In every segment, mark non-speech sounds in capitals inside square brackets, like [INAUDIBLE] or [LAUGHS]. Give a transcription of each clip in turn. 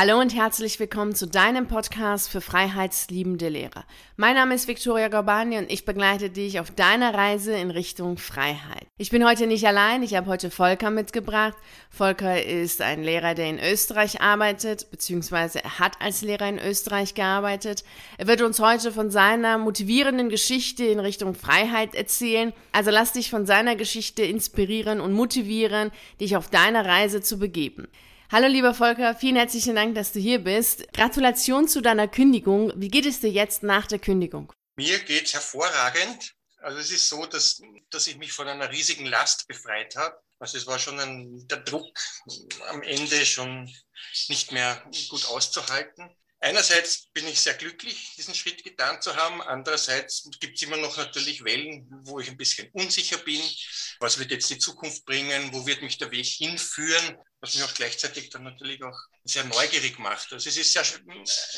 Hallo und herzlich willkommen zu deinem Podcast für freiheitsliebende Lehrer. Mein Name ist Viktoria Gorbani und ich begleite dich auf deiner Reise in Richtung Freiheit. Ich bin heute nicht allein, ich habe heute Volker mitgebracht. Volker ist ein Lehrer, der in Österreich arbeitet, beziehungsweise er hat als Lehrer in Österreich gearbeitet. Er wird uns heute von seiner motivierenden Geschichte in Richtung Freiheit erzählen. Also lass dich von seiner Geschichte inspirieren und motivieren, dich auf deiner Reise zu begeben. Hallo lieber Volker, vielen herzlichen Dank, dass du hier bist. Gratulation zu deiner Kündigung. Wie geht es dir jetzt nach der Kündigung? Mir geht es hervorragend. Also es ist so, dass, dass ich mich von einer riesigen Last befreit habe. Also es war schon ein, der Druck am Ende schon nicht mehr gut auszuhalten. Einerseits bin ich sehr glücklich, diesen Schritt getan zu haben. Andererseits gibt es immer noch natürlich Wellen, wo ich ein bisschen unsicher bin. Was wird jetzt die Zukunft bringen? Wo wird mich der Weg hinführen? Was mich auch gleichzeitig dann natürlich auch sehr neugierig macht. Also es ist sehr,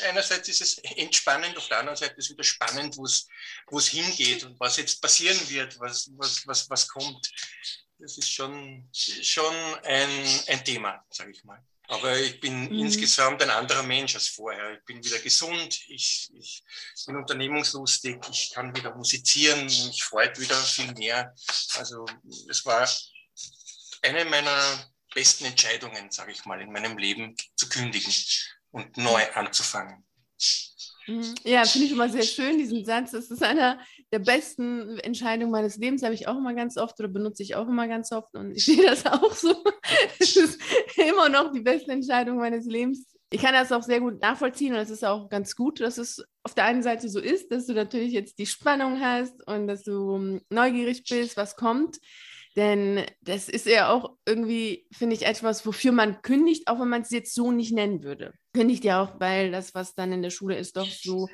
einerseits ist es entspannend, auf der anderen Seite ist es wieder spannend, wo es, wo es hingeht und was jetzt passieren wird, was, was, was, was kommt. Das ist schon, schon ein, ein Thema, sage ich mal. Aber ich bin mhm. insgesamt ein anderer Mensch als vorher. Ich bin wieder gesund, ich, ich bin unternehmungslustig, ich kann wieder musizieren, mich freut wieder viel mehr. Also es war eine meiner besten Entscheidungen, sage ich mal, in meinem Leben zu kündigen und neu anzufangen. Mhm. Ja, finde ich immer sehr schön, diesen Satz. Das ist einer der besten Entscheidungen meines Lebens, habe ich auch immer ganz oft oder benutze ich auch immer ganz oft und ich [LAUGHS] sehe das auch so. Es ist immer noch die beste Entscheidung meines Lebens. Ich kann das auch sehr gut nachvollziehen und es ist auch ganz gut, dass es auf der einen Seite so ist, dass du natürlich jetzt die Spannung hast und dass du hm, neugierig bist, was kommt. Denn das ist ja auch irgendwie, finde ich, etwas, wofür man kündigt, auch wenn man es jetzt so nicht nennen würde. Kündigt ja auch, weil das, was dann in der Schule ist, doch so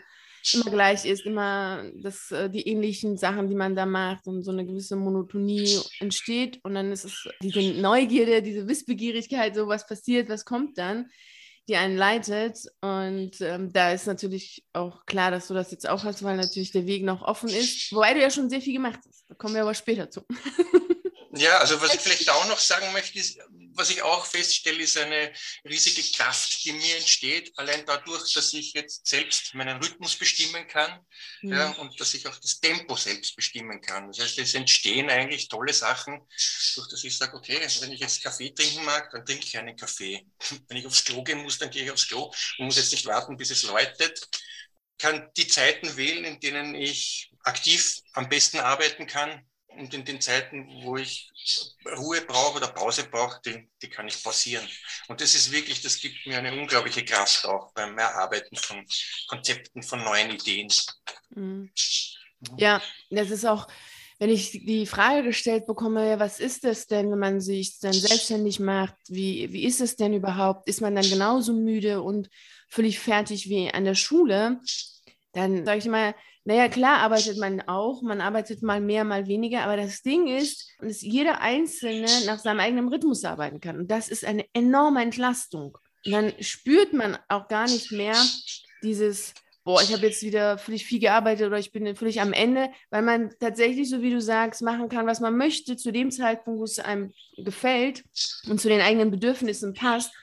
immer gleich ist, immer das, äh, die ähnlichen Sachen, die man da macht und so eine gewisse Monotonie entsteht. Und dann ist es diese Neugierde, diese Wissbegierigkeit, so was passiert, was kommt dann, die einen leitet. Und ähm, da ist natürlich auch klar, dass du das jetzt auch hast, weil natürlich der Weg noch offen ist. Wobei du ja schon sehr viel gemacht hast. Da kommen wir aber später zu. [LAUGHS] Ja, also was ich vielleicht auch noch sagen möchte, ist, was ich auch feststelle, ist eine riesige Kraft, die mir entsteht, allein dadurch, dass ich jetzt selbst meinen Rhythmus bestimmen kann mhm. ja, und dass ich auch das Tempo selbst bestimmen kann. Das heißt, es entstehen eigentlich tolle Sachen, durch dass ich sage, okay, wenn ich jetzt Kaffee trinken mag, dann trinke ich einen Kaffee. [LAUGHS] Wenn ich aufs Klo gehen muss, dann gehe ich aufs Klo und muss jetzt nicht warten, bis es läutet. Kann die Zeiten wählen, in denen ich aktiv am besten arbeiten kann und in den Zeiten, wo ich Ruhe brauche oder Pause brauche, die, die kann ich pausieren. Und das ist wirklich, das gibt mir eine unglaubliche Kraft auch beim Erarbeiten von Konzepten, von neuen Ideen. Mhm. Ja, das ist auch, wenn ich die Frage gestellt bekomme, was ist das denn, wenn man sich dann selbstständig macht? Wie, wie ist es denn überhaupt? Ist man dann genauso müde und völlig fertig wie an der Schule? Dann sage ich immer, naja, klar arbeitet man auch, man arbeitet mal mehr, mal weniger, aber das Ding ist, dass jeder Einzelne nach seinem eigenen Rhythmus arbeiten kann. Und das ist eine enorme Entlastung. Und dann spürt man auch gar nicht mehr dieses, boah, ich habe jetzt wieder völlig viel gearbeitet oder ich bin völlig am Ende, weil man tatsächlich, so wie du sagst, machen kann, was man möchte, zu dem Zeitpunkt, wo es einem gefällt und zu den eigenen Bedürfnissen passt.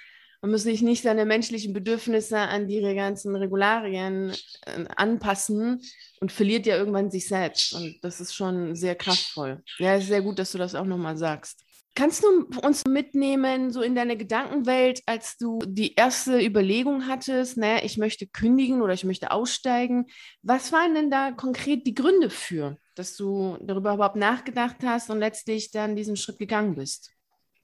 Man muss sich nicht seine menschlichen Bedürfnisse an die ganzen Regularien äh, anpassen und verliert ja irgendwann sich selbst. Und das ist schon sehr kraftvoll. Ja, ist sehr gut, dass du das auch nochmal sagst. Kannst du uns mitnehmen, so in deine Gedankenwelt, als du die erste Überlegung hattest, naja, ich möchte kündigen oder ich möchte aussteigen? Was waren denn da konkret die Gründe für, dass du darüber überhaupt nachgedacht hast und letztlich dann diesen Schritt gegangen bist?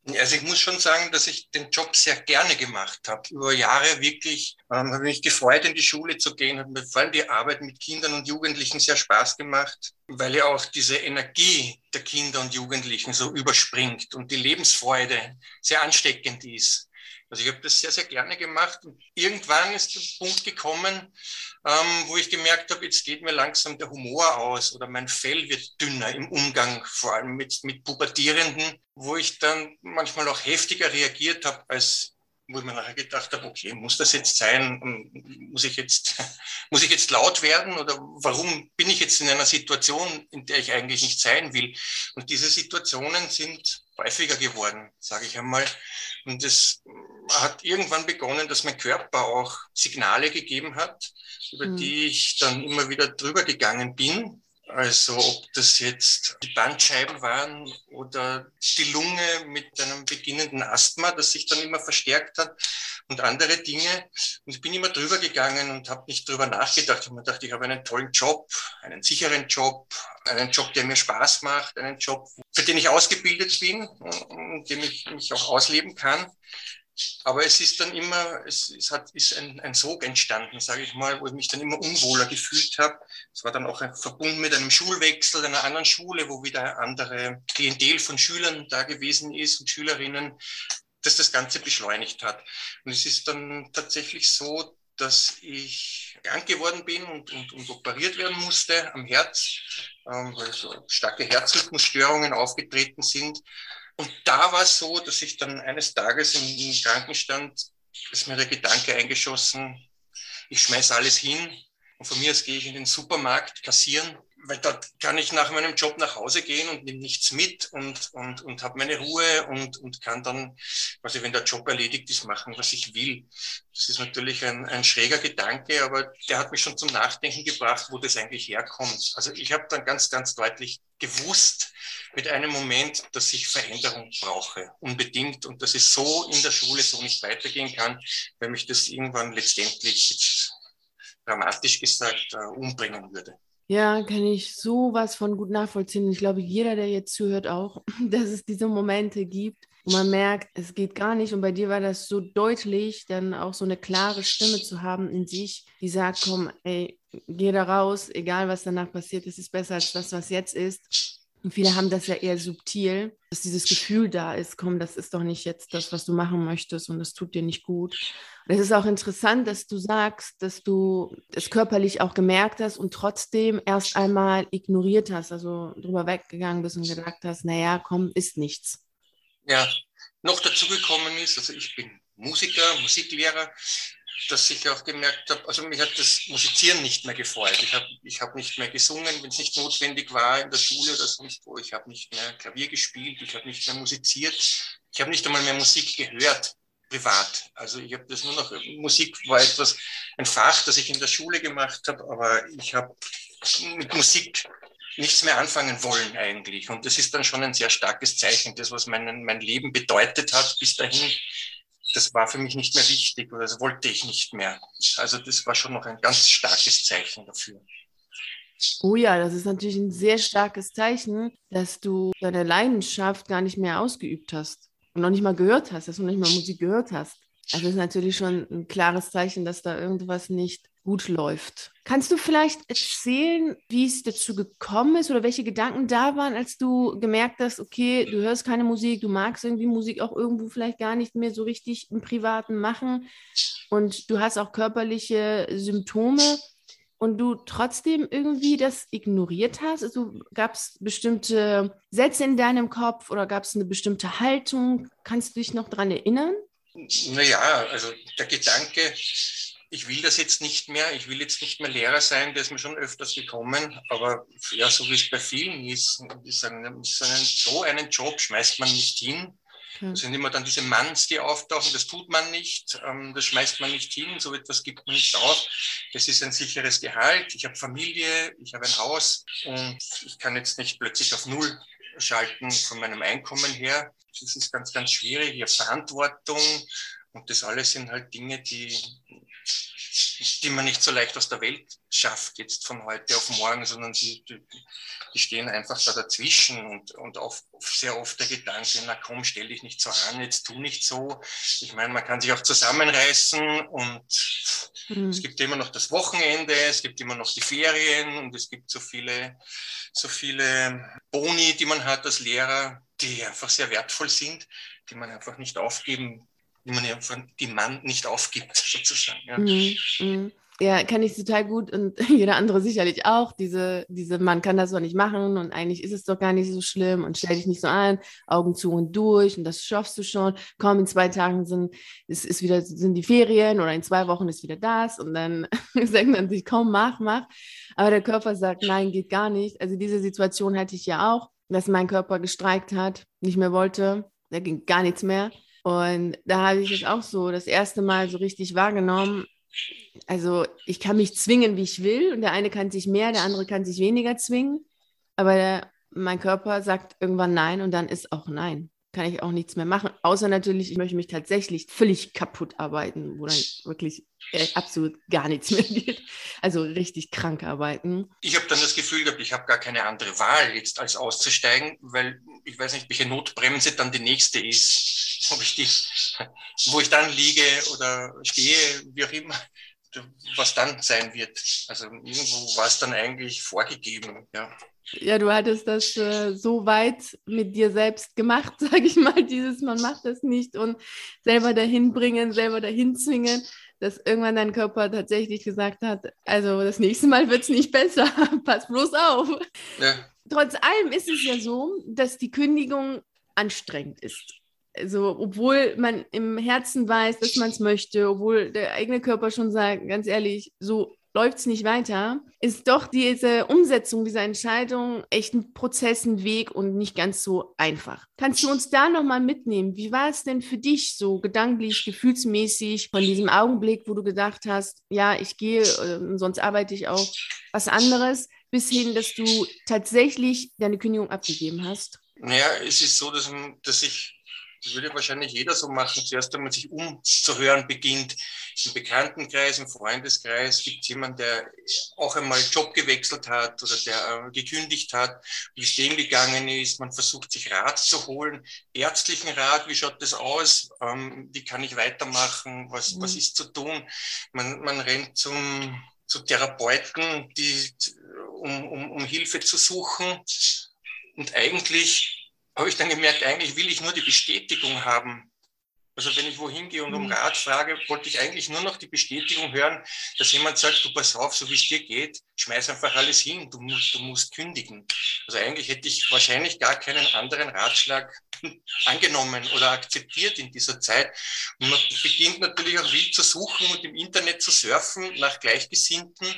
Also ich muss schon sagen, dass ich den Job sehr gerne gemacht habe. Über Jahre wirklich ähm, habe mich gefreut, in die Schule zu gehen, hat mir vor allem die Arbeit mit Kindern und Jugendlichen sehr Spaß gemacht, weil ja auch diese Energie der Kinder und Jugendlichen so überspringt und die Lebensfreude sehr ansteckend ist. Also ich habe das sehr, sehr gerne gemacht. Und irgendwann ist der Punkt gekommen, ähm, wo ich gemerkt habe, jetzt geht mir langsam der Humor aus oder mein Fell wird dünner im Umgang, vor allem mit, mit Pubertierenden, wo ich dann manchmal auch heftiger reagiert habe, als wo ich mir nachher gedacht habe, okay, muss das jetzt sein? Muss ich jetzt, [LAUGHS] muss ich jetzt laut werden oder warum bin ich jetzt in einer Situation, in der ich eigentlich nicht sein will? Und diese Situationen sind häufiger geworden, sage ich einmal. Und das hat irgendwann begonnen, dass mein Körper auch Signale gegeben hat, über mhm. die ich dann immer wieder drüber gegangen bin. Also ob das jetzt die Bandscheiben waren oder die Lunge mit einem beginnenden Asthma, das sich dann immer verstärkt hat und andere Dinge. Und ich bin immer drüber gegangen und habe nicht drüber nachgedacht. Ich habe mir gedacht, ich habe einen tollen Job, einen sicheren Job, einen Job, der mir Spaß macht, einen Job, für den ich ausgebildet bin und dem ich mich auch ausleben kann. Aber es ist dann immer, es, es hat, ist ein, ein Sog entstanden, sage ich mal, wo ich mich dann immer unwohler gefühlt habe. Es war dann auch verbunden mit einem Schulwechsel einer anderen Schule, wo wieder eine andere Klientel von Schülern da gewesen ist und Schülerinnen, dass das Ganze beschleunigt hat. Und es ist dann tatsächlich so, dass ich krank geworden bin und, und, und operiert werden musste am Herz, ähm, weil so starke Herzrhythmusstörungen aufgetreten sind. Und da war es so, dass ich dann eines Tages im, Krankenstand, ist mir der Gedanke eingeschossen, ich schmeiß alles hin und von mir aus gehe ich in den Supermarkt kassieren weil dort kann ich nach meinem Job nach Hause gehen und nehme nichts mit und, und, und habe meine Ruhe und, und kann dann, quasi wenn der Job erledigt ist, machen, was ich will. Das ist natürlich ein, ein schräger Gedanke, aber der hat mich schon zum Nachdenken gebracht, wo das eigentlich herkommt. Also ich habe dann ganz, ganz deutlich gewusst mit einem Moment, dass ich Veränderung brauche, unbedingt, und dass es so in der Schule so nicht weitergehen kann, weil mich das irgendwann letztendlich, dramatisch gesagt, äh, umbringen würde. Ja, kann ich sowas von gut nachvollziehen. Ich glaube, jeder, der jetzt zuhört, auch, [LAUGHS] dass es diese Momente gibt, wo man merkt, es geht gar nicht. Und bei dir war das so deutlich, dann auch so eine klare Stimme zu haben in sich, die sagt, komm, ey, geh da raus, egal was danach passiert, es ist besser als das, was jetzt ist. Und viele haben das ja eher subtil, dass dieses Gefühl da ist, komm, das ist doch nicht jetzt das, was du machen möchtest und das tut dir nicht gut. Und es ist auch interessant, dass du sagst, dass du es körperlich auch gemerkt hast und trotzdem erst einmal ignoriert hast, also drüber weggegangen bist und gedacht hast, naja, komm, ist nichts. Ja, noch dazu gekommen ist, also ich bin Musiker, Musiklehrer dass ich auch gemerkt habe, also mich hat das Musizieren nicht mehr gefreut. Ich habe ich hab nicht mehr gesungen, wenn es nicht notwendig war in der Schule oder sonst wo. Ich habe nicht mehr Klavier gespielt, ich habe nicht mehr musiziert. Ich habe nicht einmal mehr Musik gehört, privat. Also ich habe das nur noch, Musik war etwas, ein Fach, das ich in der Schule gemacht habe, aber ich habe mit Musik nichts mehr anfangen wollen eigentlich. Und das ist dann schon ein sehr starkes Zeichen. Das, was mein, mein Leben bedeutet hat bis dahin, das war für mich nicht mehr wichtig oder das wollte ich nicht mehr. Also das war schon noch ein ganz starkes Zeichen dafür. Oh ja, das ist natürlich ein sehr starkes Zeichen, dass du deine Leidenschaft gar nicht mehr ausgeübt hast und noch nicht mal gehört hast, dass du noch nicht mal Musik gehört hast. Also das ist natürlich schon ein klares Zeichen, dass da irgendwas nicht gut läuft. Kannst du vielleicht erzählen, wie es dazu gekommen ist oder welche Gedanken da waren, als du gemerkt hast, okay, du hörst keine Musik, du magst irgendwie Musik auch irgendwo vielleicht gar nicht mehr so richtig im Privaten machen und du hast auch körperliche Symptome und du trotzdem irgendwie das ignoriert hast? Also gab es bestimmte Sätze in deinem Kopf oder gab es eine bestimmte Haltung? Kannst du dich noch daran erinnern? Naja, also der Gedanke, ich will das jetzt nicht mehr, ich will jetzt nicht mehr Lehrer sein, der ist mir schon öfters gekommen, aber ja, so wie es bei vielen ist, ist einen, so einen Job schmeißt man nicht hin. Okay. Das sind immer dann diese Manns, die auftauchen, das tut man nicht, ähm, das schmeißt man nicht hin, so etwas gibt man nicht auf. Das ist ein sicheres Gehalt, ich habe Familie, ich habe ein Haus und ich kann jetzt nicht plötzlich auf Null schalten von meinem Einkommen her. Das ist ganz, ganz schwierig. Ich habe Verantwortung und das alles sind halt Dinge, die die man nicht so leicht aus der Welt schafft, jetzt von heute auf morgen, sondern die, die, stehen einfach da dazwischen und, und oft, sehr oft der Gedanke, na komm, stell dich nicht so an, jetzt tu nicht so. Ich meine, man kann sich auch zusammenreißen und mhm. es gibt immer noch das Wochenende, es gibt immer noch die Ferien und es gibt so viele, so viele Boni, die man hat als Lehrer, die einfach sehr wertvoll sind, die man einfach nicht aufgeben die man ja von dem Mann nicht aufgibt, [LAUGHS] sozusagen. Ja. Mhm, mhm. ja, kann ich total gut und [LAUGHS] jeder andere sicherlich auch. Diese, diese man kann das doch nicht machen und eigentlich ist es doch gar nicht so schlimm und stell dich nicht so an, Augen zu und durch und das schaffst du schon. Komm, in zwei Tagen sind, ist, ist wieder, sind die Ferien oder in zwei Wochen ist wieder das und dann [LAUGHS] sagt man sich, komm, mach, mach. Aber der Körper sagt, nein, geht gar nicht. Also diese Situation hatte ich ja auch, dass mein Körper gestreikt hat, nicht mehr wollte, da ging gar nichts mehr. Und da habe ich es auch so das erste Mal so richtig wahrgenommen. Also ich kann mich zwingen, wie ich will. Und der eine kann sich mehr, der andere kann sich weniger zwingen. Aber der, mein Körper sagt irgendwann Nein und dann ist auch Nein kann ich auch nichts mehr machen. Außer natürlich, ich möchte mich tatsächlich völlig kaputt arbeiten, wo dann wirklich äh, absolut gar nichts mehr [LAUGHS] geht. Also richtig krank arbeiten. Ich habe dann das Gefühl gehabt, ich habe gar keine andere Wahl jetzt als auszusteigen, weil ich weiß nicht, welche Notbremse dann die nächste ist. [LAUGHS] Ob ich die, wo ich dann liege oder stehe, wie auch immer was dann sein wird. Also irgendwo war es dann eigentlich vorgegeben, ja. Ja, du hattest das äh, so weit mit dir selbst gemacht, [LAUGHS] sage ich mal, dieses man macht das nicht und selber dahin bringen, selber dahin zwingen, dass irgendwann dein Körper tatsächlich gesagt hat, also das nächste Mal wird es nicht besser, [LAUGHS] pass bloß auf. Ja. Trotz allem ist es ja so, dass die Kündigung anstrengend ist. Also, obwohl man im Herzen weiß, dass man es möchte, obwohl der eigene Körper schon sagt, ganz ehrlich, so läuft es nicht weiter, ist doch diese Umsetzung dieser Entscheidung echt ein Prozess, ein Weg und nicht ganz so einfach. Kannst du uns da nochmal mitnehmen? Wie war es denn für dich so gedanklich, gefühlsmäßig von diesem Augenblick, wo du gedacht hast, ja, ich gehe, äh, sonst arbeite ich auch was anderes, bis hin, dass du tatsächlich deine Kündigung abgegeben hast? Naja, es ist so, dass, dass ich das würde wahrscheinlich jeder so machen. Zuerst einmal sich umzuhören beginnt. Im Bekanntenkreis, im Freundeskreis gibt es jemanden, der auch einmal Job gewechselt hat oder der äh, gekündigt hat, wie es dem gegangen ist. Man versucht sich Rat zu holen, ärztlichen Rat, wie schaut das aus, ähm, wie kann ich weitermachen, was, mhm. was ist zu tun. Man, man rennt zum, zu Therapeuten, die, um, um, um Hilfe zu suchen. Und eigentlich habe ich dann gemerkt, eigentlich will ich nur die Bestätigung haben. Also wenn ich wohin gehe und um mhm. Rat frage, wollte ich eigentlich nur noch die Bestätigung hören, dass jemand sagt, du pass auf, so wie es dir geht, schmeiß einfach alles hin, du musst, du musst kündigen. Also eigentlich hätte ich wahrscheinlich gar keinen anderen Ratschlag [LAUGHS] angenommen oder akzeptiert in dieser Zeit. Und man beginnt natürlich auch wild zu suchen und im Internet zu surfen nach Gleichgesinnten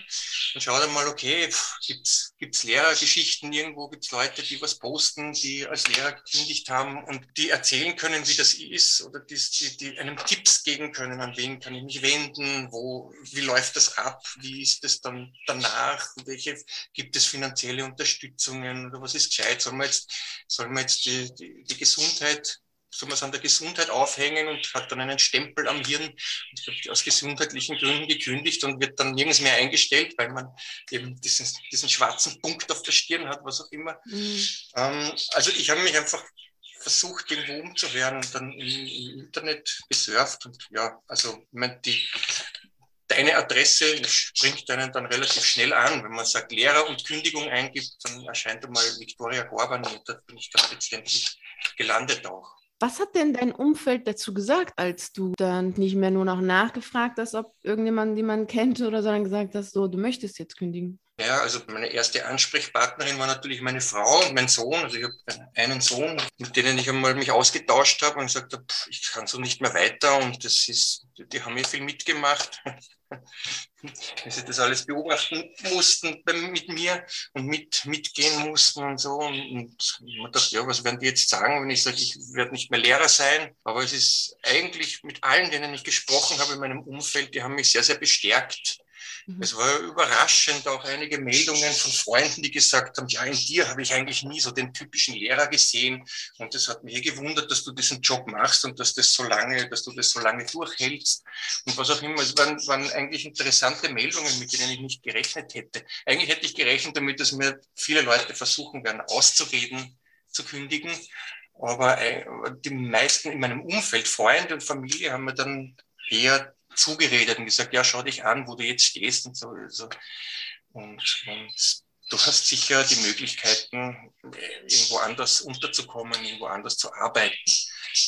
und schaut einmal, okay, gibt's gibt's Lehrergeschichten irgendwo, gibt's Leute, die was posten, die als Lehrer gekündigt haben und die erzählen können, wie das ist oder die, die, die einem Tipps geben können, an wen kann ich mich wenden, wo, wie läuft das ab, wie ist es dann danach nach? Welche gibt es finanzielle Unterstützungen oder was ist gescheit? Sollen wir jetzt, sollen wir jetzt die, die, die Gesundheit soll man es an der Gesundheit aufhängen und hat dann einen Stempel am Hirn und wird aus gesundheitlichen Gründen gekündigt und wird dann nirgends mehr eingestellt, weil man eben diesen, diesen schwarzen Punkt auf der Stirn hat, was auch immer. Mhm. Ähm, also ich habe mich einfach versucht, irgendwo umzuhören und dann im, im Internet gesurft und ja, also ich meine, die, deine Adresse springt einen dann relativ schnell an. Wenn man sagt Lehrer und Kündigung eingibt, dann erscheint einmal Viktoria Gorban und da bin ich dann letztendlich gelandet auch. Was hat denn dein Umfeld dazu gesagt, als du dann nicht mehr nur noch nachgefragt hast, ob irgendjemand jemanden kennt oder sondern gesagt hast, so, du möchtest jetzt kündigen? Ja, also meine erste Ansprechpartnerin war natürlich meine Frau und mein Sohn. Also ich habe einen Sohn, mit denen ich einmal mich ausgetauscht habe und gesagt habe, ich kann so nicht mehr weiter und das ist, die haben mir viel mitgemacht. [LAUGHS] Wie sie das alles beobachten mussten mit mir und mit, mitgehen mussten und so. Und man dachte, ja, was werden die jetzt sagen, wenn ich sage, ich werde nicht mehr Lehrer sein? Aber es ist eigentlich mit allen, denen ich gesprochen habe in meinem Umfeld, die haben mich sehr, sehr bestärkt Mhm. Es war überraschend auch einige Meldungen von Freunden, die gesagt haben, ja, in dir habe ich eigentlich nie so den typischen Lehrer gesehen. Und es hat mich gewundert, dass du diesen Job machst und dass das so lange, dass du das so lange durchhältst. Und was auch immer, es waren, waren eigentlich interessante Meldungen, mit denen ich nicht gerechnet hätte. Eigentlich hätte ich gerechnet damit, dass mir viele Leute versuchen werden, auszureden, zu kündigen. Aber äh, die meisten in meinem Umfeld, Freunde und Familie, haben mir dann eher zugeredet und gesagt, ja, schau dich an, wo du jetzt stehst und so. Also, und, und du hast sicher die Möglichkeiten, irgendwo anders unterzukommen, irgendwo anders zu arbeiten.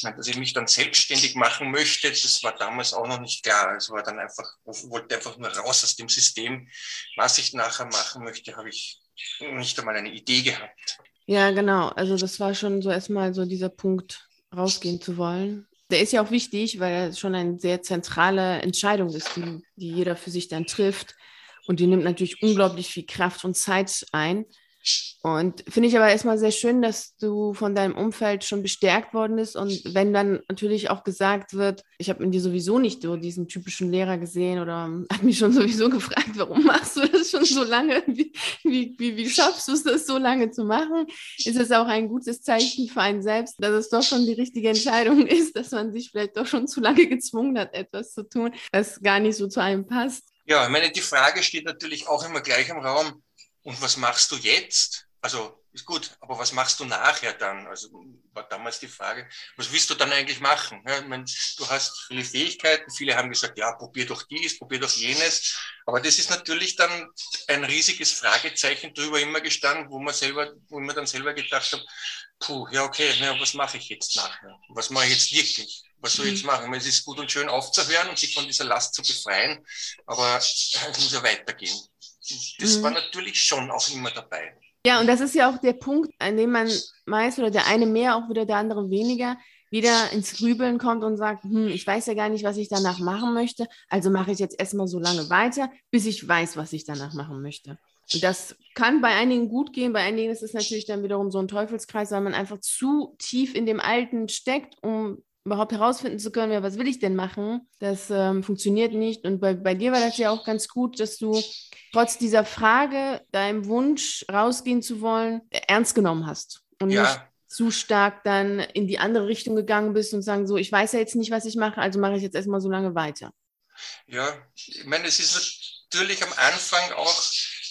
dass ich mich dann selbstständig machen möchte, das war damals auch noch nicht klar. Es war dann einfach, wollte einfach nur raus aus dem System. Was ich nachher machen möchte, habe ich nicht einmal eine Idee gehabt. Ja, genau. Also das war schon so erstmal so dieser Punkt, rausgehen zu wollen der ist ja auch wichtig, weil er schon eine sehr zentrale Entscheidung ist, die, die jeder für sich dann trifft. Und die nimmt natürlich unglaublich viel Kraft und Zeit ein. Und finde ich aber erstmal sehr schön, dass du von deinem Umfeld schon bestärkt worden bist. Und wenn dann natürlich auch gesagt wird, ich habe in dir sowieso nicht so diesen typischen Lehrer gesehen oder hat mich schon [LAUGHS] sowieso gefragt, warum machst du das schon so lange? [LAUGHS] Wie, wie, wie, wie schaffst du es, das so lange zu machen? Ist es auch ein gutes Zeichen für einen selbst, dass es doch schon die richtige Entscheidung [LAUGHS] ist, dass man sich vielleicht doch schon zu lange gezwungen hat, etwas zu tun, das gar nicht so zu einem passt? Ja, ich meine, die Frage steht natürlich auch immer gleich im Raum. Und was machst du jetzt? Also ist gut, aber was machst du nachher dann? Also war damals die Frage, was willst du dann eigentlich machen? Ja, ich meine, du hast viele Fähigkeiten, viele haben gesagt, ja, probier doch dies, probier doch jenes. Aber das ist natürlich dann ein riesiges Fragezeichen drüber immer gestanden, wo man selber, wo ich mir dann selber gedacht habe, puh, ja, okay, ja, was mache ich jetzt nachher? Was mache ich jetzt wirklich? Was soll ich jetzt machen? Es ist gut und schön aufzuhören und sich von dieser Last zu befreien, aber es muss ja weitergehen. Das mhm. war natürlich schon auch immer dabei. Ja, und das ist ja auch der Punkt, an dem man meist oder der eine mehr, auch wieder der andere weniger, wieder ins Grübeln kommt und sagt, hm, ich weiß ja gar nicht, was ich danach machen möchte, also mache ich jetzt erstmal so lange weiter, bis ich weiß, was ich danach machen möchte. Und das kann bei einigen gut gehen, bei einigen ist es natürlich dann wiederum so ein Teufelskreis, weil man einfach zu tief in dem Alten steckt, um überhaupt herausfinden zu können, ja, was will ich denn machen? Das ähm, funktioniert nicht. Und bei, bei dir war das ja auch ganz gut, dass du trotz dieser Frage, deinem Wunsch rausgehen zu wollen, ernst genommen hast. Und ja. nicht zu stark dann in die andere Richtung gegangen bist und sagen, so, ich weiß ja jetzt nicht, was ich mache, also mache ich jetzt erstmal so lange weiter. Ja, ich meine, es ist natürlich am Anfang auch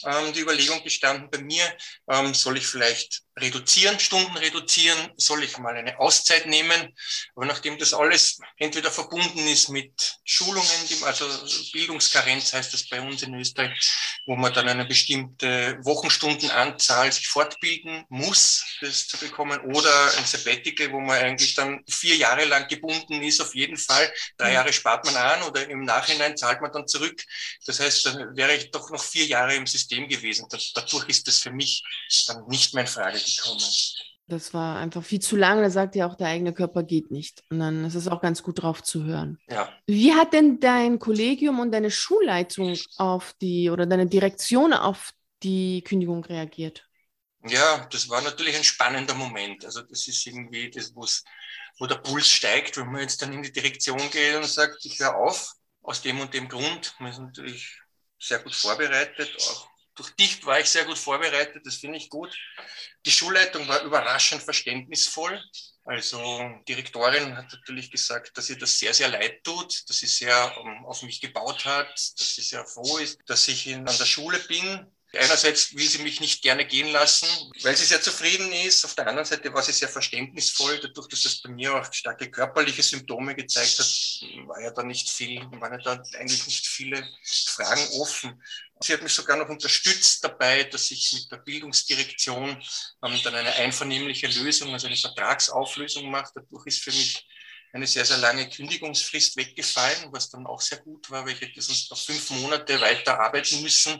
ähm, die Überlegung gestanden bei mir, ähm, soll ich vielleicht reduzieren, Stunden reduzieren, soll ich mal eine Auszeit nehmen. Aber nachdem das alles entweder verbunden ist mit Schulungen, also Bildungskarenz heißt das bei uns in Österreich, wo man dann eine bestimmte Wochenstundenanzahl sich fortbilden muss, das zu bekommen, oder ein Sabbatical, wo man eigentlich dann vier Jahre lang gebunden ist, auf jeden Fall. Drei mhm. Jahre spart man an oder im Nachhinein zahlt man dann zurück. Das heißt, dann wäre ich doch noch vier Jahre im System gewesen. Dadurch ist das für mich dann nicht mehr in Frage gekommen. Das war einfach viel zu lange. Da sagt ja auch, der eigene Körper geht nicht. Und dann ist es auch ganz gut drauf zu hören. Ja. Wie hat denn dein Kollegium und deine Schulleitung auf die oder deine Direktion auf die Kündigung reagiert? Ja, das war natürlich ein spannender Moment. Also das ist irgendwie das, wo der Puls steigt, wenn man jetzt dann in die Direktion geht und sagt, ich höre auf, aus dem und dem Grund. Man ist natürlich sehr gut vorbereitet, auch durch dich war ich sehr gut vorbereitet, das finde ich gut. Die Schulleitung war überraschend verständnisvoll. Also die Direktorin hat natürlich gesagt, dass ihr das sehr, sehr leid tut, dass sie sehr um, ähm, auf mich gebaut hat, dass sie sehr froh ist, dass ich in, an der Schule bin. Einerseits will sie mich nicht gerne gehen lassen, weil sie sehr zufrieden ist. Auf der anderen Seite war sie sehr verständnisvoll, dadurch, dass das bei mir auch starke körperliche Symptome gezeigt hat, war ja da nicht viel, waren ja da eigentlich nicht viele Fragen offen. Sie hat mich sogar noch unterstützt dabei, dass ich mit der Bildungsdirektion ähm, dann eine einvernehmliche Lösung, also eine Vertragsauflösung mache. Dadurch ist für mich eine sehr, sehr lange Kündigungsfrist weggefallen, was dann auch sehr gut war, weil ich hätte sonst noch fünf Monate weiter arbeiten müssen.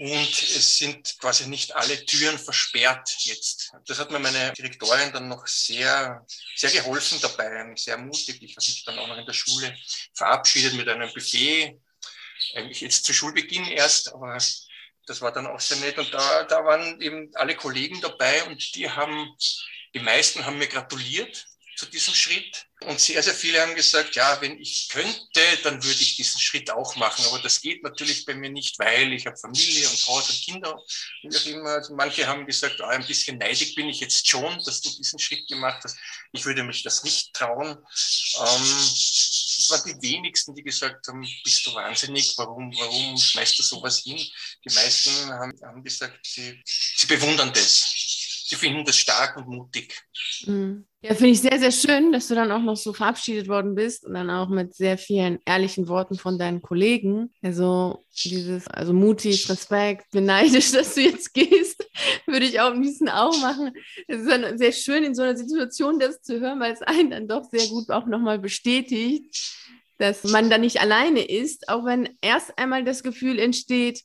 Und es sind quasi nicht alle Türen versperrt jetzt. Das hat mir meine Direktorin dann noch sehr, sehr geholfen dabei, sehr mutig. Ich habe mich dann auch noch in der Schule verabschiedet mit einem Buffet eigentlich jetzt zu Schulbeginn erst, aber das war dann auch sehr nett. Und da, da waren eben alle Kollegen dabei und die haben, die meisten haben mir gratuliert zu diesem Schritt. Und sehr, sehr viele haben gesagt, ja, wenn ich könnte, dann würde ich diesen Schritt auch machen. Aber das geht natürlich bei mir nicht, weil ich habe Familie und Haus und Kinder. Und auch immer. Also manche haben gesagt, ah, ein bisschen neidig bin ich jetzt schon, dass du diesen Schritt gemacht hast. Ich würde mich das nicht trauen. Ähm, es waren die wenigsten, die gesagt haben, bist du wahnsinnig, warum, warum schmeißt du sowas hin? Die meisten haben, haben gesagt, sie, sie bewundern das. Sie finden das stark und mutig. Mhm. Ja, finde ich sehr, sehr schön, dass du dann auch noch so verabschiedet worden bist und dann auch mit sehr vielen ehrlichen Worten von deinen Kollegen. Also dieses, also mutig, Respekt, beneidisch, [LAUGHS] dass du jetzt gehst, würde ich auch ein bisschen auch machen. Es ist dann sehr schön in so einer Situation das zu hören, weil es einen dann doch sehr gut auch nochmal bestätigt, dass man da nicht alleine ist, auch wenn erst einmal das Gefühl entsteht,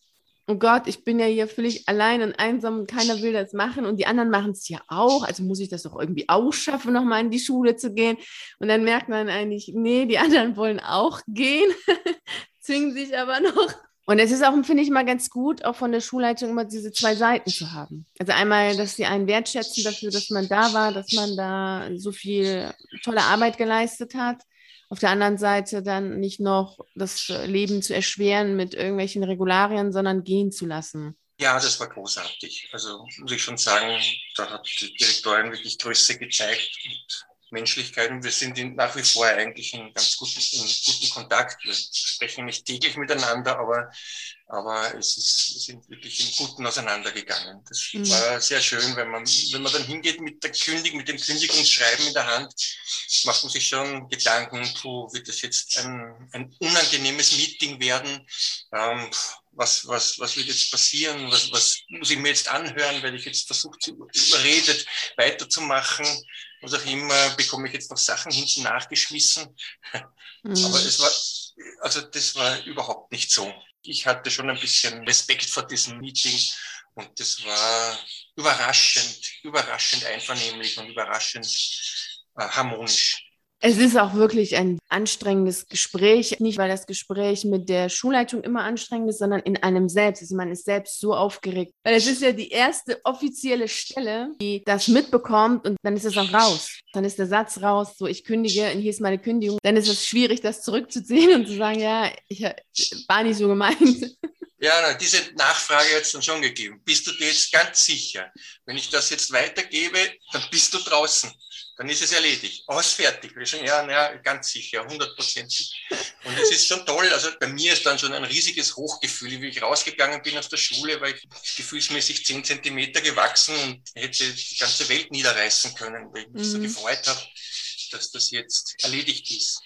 oh Gott, ich bin ja hier völlig allein und einsam und keiner will das machen und die anderen machen es ja auch, also muss ich das doch irgendwie auch schaffen, nochmal in die Schule zu gehen. Und dann merkt man eigentlich, nee, die anderen wollen auch gehen, [LAUGHS] zwingen sich aber noch Und es ist auch, finde ich, mal ganz gut, auch von der Schulleitung immer diese zwei Seiten zu haben. Also einmal, dass sie einen wertschätzen dafür, dass man da war, dass man da so viel tolle Arbeit geleistet hat. Auf der anderen Seite dann nicht noch das Leben zu erschweren mit irgendwelchen Regularien, sondern gehen zu lassen. Ja, das war großartig. Also muss ich schon sagen, da hat die Direktorin wirklich Größe gezeigt und Menschlichkeit und wir sind in, nach wie vor eigentlich in ganz guten, in guten Kontakt. Wir sprechen nicht täglich miteinander, aber, aber es ist, wir sind wirklich im Guten auseinandergegangen. Das mhm. war sehr schön, wenn man, wenn man dann hingeht mit der Kündigung, mit dem Kündigungsschreiben in der Hand, macht man sich schon Gedanken, puh, wird das jetzt ein, ein unangenehmes Meeting werden? Ähm, was, was, was wird jetzt passieren? Was, was muss ich mir jetzt anhören, weil ich jetzt versucht, überredet, weiterzumachen? Was auch immer, bekomme ich jetzt noch Sachen hinten nachgeschmissen. Mhm. Aber es war, also das war überhaupt nicht so. Ich hatte schon ein bisschen Respekt vor diesem Meeting und das war überraschend, überraschend einvernehmlich und überraschend äh, harmonisch. Es ist auch wirklich ein anstrengendes Gespräch. Nicht, weil das Gespräch mit der Schulleitung immer anstrengend ist, sondern in einem selbst. Also man ist selbst so aufgeregt. Weil es ist ja die erste offizielle Stelle, die das mitbekommt und dann ist es auch raus. Dann ist der Satz raus, so ich kündige und hier ist meine Kündigung. Dann ist es schwierig, das zurückzuziehen und zu sagen, ja, ich war nicht so gemeint. Ja, diese Nachfrage hat es dann schon gegeben. Bist du dir jetzt ganz sicher, wenn ich das jetzt weitergebe, dann bist du draußen dann ist es erledigt. Aus, fertig. Wir sagen, ja, ja, ganz sicher, hundertprozentig. Und es ist schon toll. Also bei mir ist dann schon ein riesiges Hochgefühl, wie ich rausgegangen bin aus der Schule, weil ich gefühlsmäßig zehn Zentimeter gewachsen und hätte die ganze Welt niederreißen können, weil ich mich mhm. so gefreut habe, dass das jetzt erledigt ist.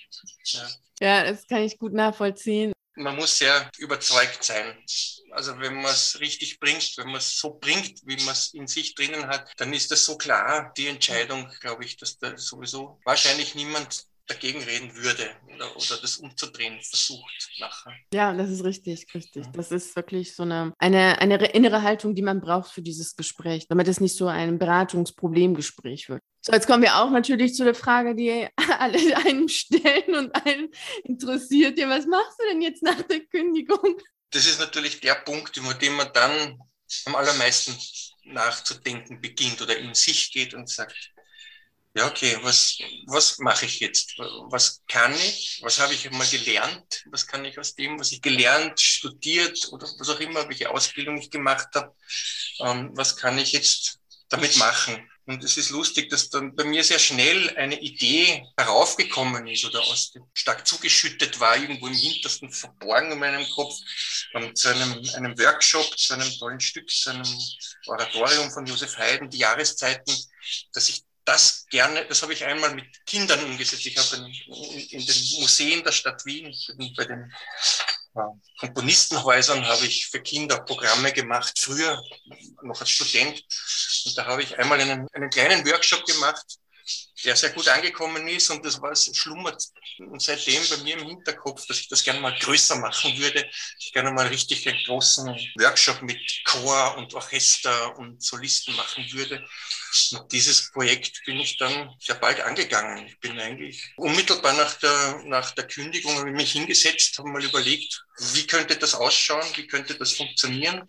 Ja. ja, das kann ich gut nachvollziehen. Man muss sehr überzeugt sein. Also wenn man es richtig bringt, wenn man es so bringt, wie man es in sich drinnen hat, dann ist das so klar, die Entscheidung, glaube ich, dass da sowieso wahrscheinlich niemand dagegen reden würde oder, oder das umzudrehen versucht nachher. Ja, das ist richtig, richtig. Das ist wirklich so eine, eine, eine innere Haltung, die man braucht für dieses Gespräch, damit es nicht so ein Beratungsproblemgespräch wird. So, jetzt kommen wir auch natürlich zu der Frage, die [LAUGHS] alle einem stellen und einen interessiert. Ja, was machst du denn jetzt nach der Kündigung? das ist natürlich der Punkt, über den man dann am allermeisten nachzudenken beginnt oder in sich geht und sagt, ja, okay, was, was mache ich jetzt? Was kann ich? Was habe ich mal gelernt? Was kann ich aus dem, was ich gelernt, studiert oder was auch immer, welche Ausbildung ich gemacht habe? Ähm, was kann ich jetzt damit machen? Und es ist lustig, dass dann bei mir sehr schnell eine Idee heraufgekommen ist oder aus dem stark zugeschüttet war, irgendwo im hintersten verborgen in meinem Kopf, um, zu einem, einem Workshop, zu einem tollen Stück, zu einem Oratorium von Josef Haydn, die Jahreszeiten, dass ich das gerne, das habe ich einmal mit Kindern umgesetzt. Ich habe in, in den Museen der Stadt Wien, bei den Komponistenhäusern habe ich für Kinder Programme gemacht, früher noch als Student. Und da habe ich einmal einen, einen kleinen Workshop gemacht, der sehr gut angekommen ist und das war es schlummert seitdem bei mir im Hinterkopf, dass ich das gerne mal größer machen würde. Ich gerne mal richtig einen großen Workshop mit Chor und Orchester und Solisten machen würde. Und dieses Projekt bin ich dann sehr bald angegangen. Ich bin eigentlich unmittelbar nach der, nach der Kündigung habe ich mich hingesetzt, habe mal überlegt, wie könnte das ausschauen, wie könnte das funktionieren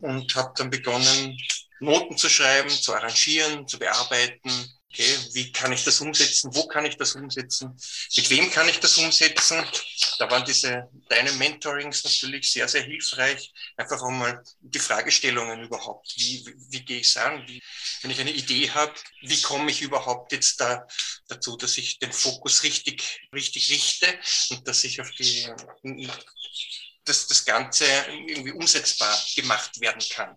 und habe dann begonnen, Noten zu schreiben, zu arrangieren, zu bearbeiten, Okay, wie kann ich das umsetzen? Wo kann ich das umsetzen? Mit wem kann ich das umsetzen? Da waren diese deine Mentorings natürlich sehr, sehr hilfreich. Einfach einmal die Fragestellungen überhaupt. Wie, wie, wie gehe ich es an? Wie, wenn ich eine Idee habe, wie komme ich überhaupt jetzt da dazu, dass ich den Fokus richtig, richtig richte und dass ich auf die dass das Ganze irgendwie umsetzbar gemacht werden kann.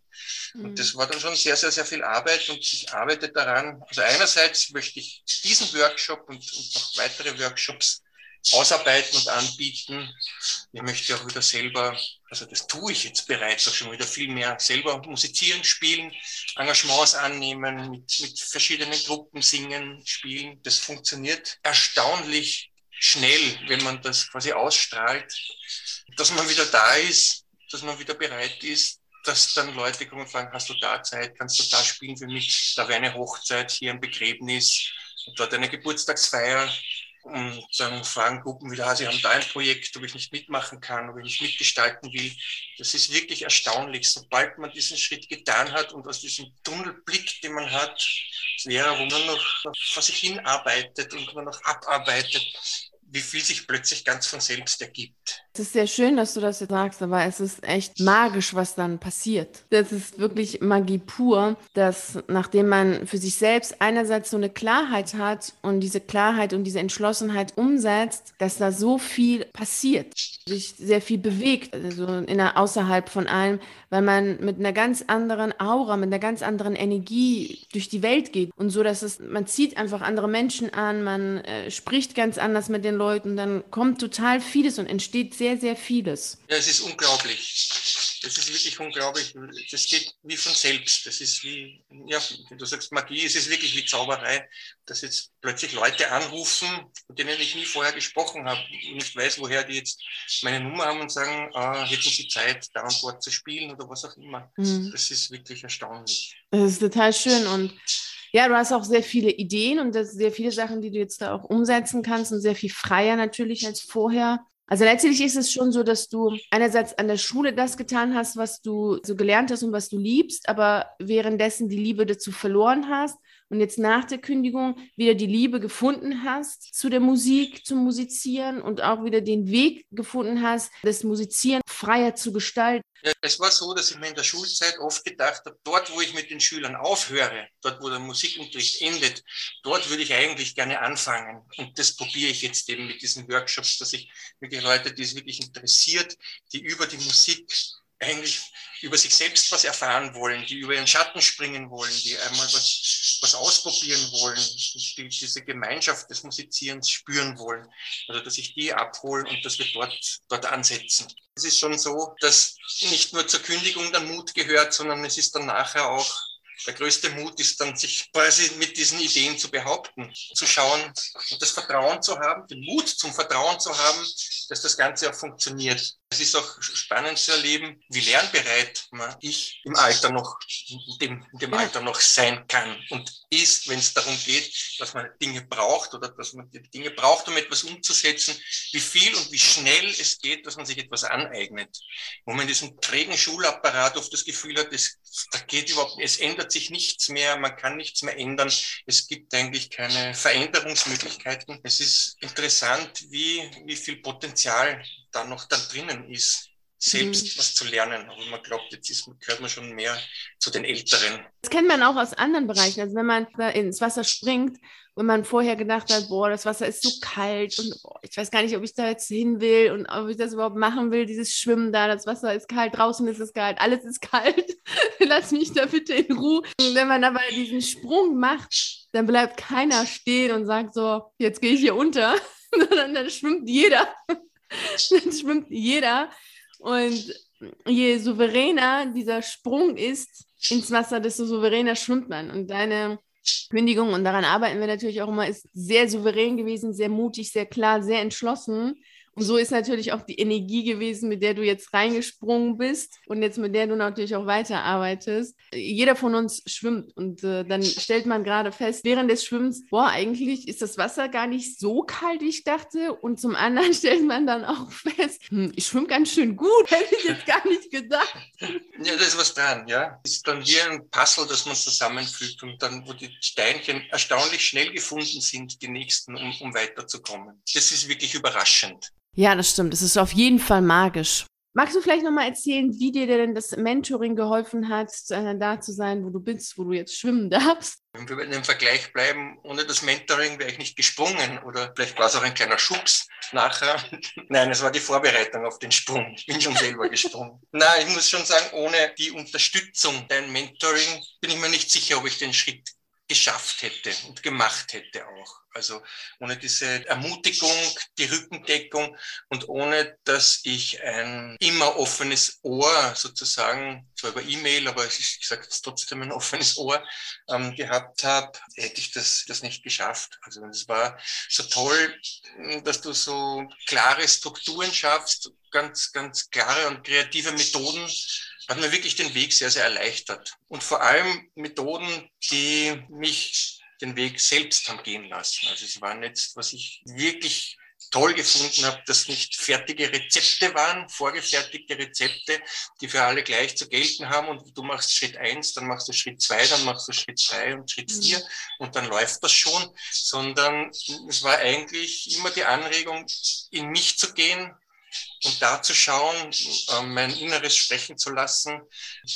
Mhm. Und das war dann schon sehr, sehr, sehr viel Arbeit und ich arbeite daran. Also einerseits möchte ich diesen Workshop und, und noch weitere Workshops ausarbeiten und anbieten. Ich möchte auch wieder selber, also das tue ich jetzt bereits auch schon wieder viel mehr selber musizieren, spielen, Engagements annehmen, mit, mit verschiedenen Gruppen singen, spielen. Das funktioniert erstaunlich schnell, wenn man das quasi ausstrahlt dass man wieder da ist, dass man wieder bereit ist, dass dann Leute kommen und fragen, hast du da Zeit, kannst du da spielen für mich? Da wäre eine Hochzeit, hier ein Begräbnis, dort eine Geburtstagsfeier. und dann fragen Gruppen wieder, ah, sie haben da ein Projekt, ob ich nicht mitmachen kann, ob ich nicht mitgestalten will. Das ist wirklich erstaunlich. Sobald man diesen Schritt getan hat und aus diesem Tunnelblick, den man hat, als Lehrer, wo man noch vor sich hin arbeitet und man noch abarbeitet, wie viel sich plötzlich ganz von selbst ergibt. Es ist sehr schön, dass du das jetzt sagst, aber es ist echt magisch, was dann passiert. Das ist wirklich Magie pur, dass nachdem man für sich selbst einerseits so eine Klarheit hat und diese Klarheit und diese Entschlossenheit umsetzt, dass da so viel passiert, sich sehr viel bewegt, also in der, außerhalb von allem, weil man mit einer ganz anderen Aura, mit einer ganz anderen Energie durch die Welt geht und so, dass es, man zieht einfach andere Menschen an, man äh, spricht ganz anders mit den Leuten, dann kommt total vieles und entsteht sehr, sehr vieles. Ja, es ist unglaublich. Das ist wirklich unglaublich. Das geht wie von selbst. Das ist wie, ja, wenn du sagst Magie, es ist wirklich wie Zauberei, dass jetzt plötzlich Leute anrufen, mit denen ich nie vorher gesprochen habe, nicht weiß, woher die jetzt meine Nummer haben und sagen, ah, hätten sie Zeit, da und dort zu spielen oder was auch immer. Mhm. Das ist wirklich erstaunlich. Das ist total schön und ja, du hast auch sehr viele Ideen und sehr viele Sachen, die du jetzt da auch umsetzen kannst und sehr viel freier natürlich als vorher. Also letztlich ist es schon so, dass du einerseits an der Schule das getan hast, was du so gelernt hast und was du liebst, aber währenddessen die Liebe dazu verloren hast und jetzt nach der Kündigung wieder die Liebe gefunden hast zu der Musik, zum Musizieren und auch wieder den Weg gefunden hast, das Musizieren freier zu gestalten. Ja, es war so, dass ich mir in der Schulzeit oft gedacht habe, dort, wo ich mit den Schülern aufhöre, dort, wo der Musikunterricht endet, dort würde ich eigentlich gerne anfangen. Und das probiere ich jetzt eben mit diesen Workshops, dass ich wirklich Leute, die es wirklich interessiert, die über die Musik eigentlich über sich selbst was erfahren wollen, die über ihren Schatten springen wollen, die einmal was, was ausprobieren wollen, die diese Gemeinschaft des Musizierens spüren wollen. Also dass ich die abholen und dass wir dort, dort ansetzen. Es ist schon so, dass nicht nur zur Kündigung der Mut gehört, sondern es ist dann nachher auch der größte Mut ist dann, sich quasi mit diesen Ideen zu behaupten, zu schauen und das Vertrauen zu haben, den Mut zum Vertrauen zu haben, dass das Ganze auch funktioniert. Es ist auch spannend zu erleben, wie lernbereit man ich im Alter noch, in dem, in dem Alter noch sein kann und ist, wenn es darum geht, dass man Dinge braucht oder dass man die Dinge braucht, um etwas umzusetzen, wie viel und wie schnell es geht, dass man sich etwas aneignet. Wo man in diesem trägen Schulapparat oft das Gefühl hat, es, da geht überhaupt, es ändert sich nichts mehr, man kann nichts mehr ändern, es gibt eigentlich keine Veränderungsmöglichkeiten. Es ist interessant, wie, wie viel Potenzial da noch dann drinnen ist, selbst mhm. was zu lernen. Aber man glaubt, jetzt ist, gehört man schon mehr zu den Älteren. Das kennt man auch aus anderen Bereichen. Also wenn man ins Wasser springt und man vorher gedacht hat, boah, das Wasser ist so kalt und boah, ich weiß gar nicht, ob ich da jetzt hin will und ob ich das überhaupt machen will, dieses Schwimmen da, das Wasser ist kalt, draußen ist es kalt, alles ist kalt. [LAUGHS] Lass mich da bitte in Ruhe. Und wenn man aber diesen Sprung macht, dann bleibt keiner stehen und sagt so, jetzt gehe ich hier unter, [LAUGHS] sondern dann schwimmt jeder. [LAUGHS] dann schwimmt jeder. Und je souveräner dieser Sprung ist ins Wasser, desto souveräner schwimmt man. Und deine Kündigung, und daran arbeiten wir natürlich auch immer, ist sehr souverän gewesen, sehr mutig, sehr klar, sehr entschlossen. Und so ist natürlich auch die Energie gewesen, mit der du jetzt reingesprungen bist und jetzt mit der du natürlich auch weiterarbeitest. Jeder von uns schwimmt und äh, dann stellt man gerade fest, während des Schwimmens, boah, eigentlich ist das Wasser gar nicht so kalt, wie ich dachte. Und zum anderen [LAUGHS] stellt man dann auch fest, hm, ich schwimme ganz schön gut, [LAUGHS] hätte ich jetzt gar nicht gedacht. Ja, da ist was dran, ja. Ist dann wie ein Puzzle, das man zusammenfügt und dann, wo die Steinchen erstaunlich schnell gefunden sind, die nächsten, um, um weiterzukommen. Das ist wirklich überraschend. Ja, das stimmt. Es ist auf jeden Fall magisch. Magst du vielleicht nochmal erzählen, wie dir denn das Mentoring geholfen hat, äh, da zu sein, wo du bist, wo du jetzt schwimmen [LAUGHS] darfst? Wenn wir in dem Vergleich bleiben, ohne das Mentoring wäre ich nicht gesprungen oder vielleicht war es auch ein kleiner Schubs nachher. [LAUGHS] Nein, es war die Vorbereitung auf den Sprung. Ich bin schon selber gesprungen. [LAUGHS] Nein, ich muss schon sagen, ohne die Unterstützung dein Mentoring bin ich mir nicht sicher, ob ich den Schritt geschafft hätte und gemacht hätte auch. Also ohne diese Ermutigung, die Rückendeckung und ohne, dass ich ein immer offenes Ohr sozusagen, zwar über E-Mail, aber ich sage jetzt trotzdem ein offenes Ohr ähm, gehabt habe, hätte ich das, das nicht geschafft. Also es war so toll, dass du so klare Strukturen schaffst, ganz, ganz klare und kreative Methoden hat mir wirklich den Weg sehr, sehr erleichtert. Und vor allem Methoden, die mich den Weg selbst haben gehen lassen. Also es war jetzt, was ich wirklich toll gefunden habe, dass nicht fertige Rezepte waren, vorgefertigte Rezepte, die für alle gleich zu gelten haben und du machst Schritt eins, dann machst du Schritt zwei, dann machst du Schritt drei und Schritt vier und dann läuft das schon, sondern es war eigentlich immer die Anregung, in mich zu gehen, und da zu schauen, äh, mein Inneres sprechen zu lassen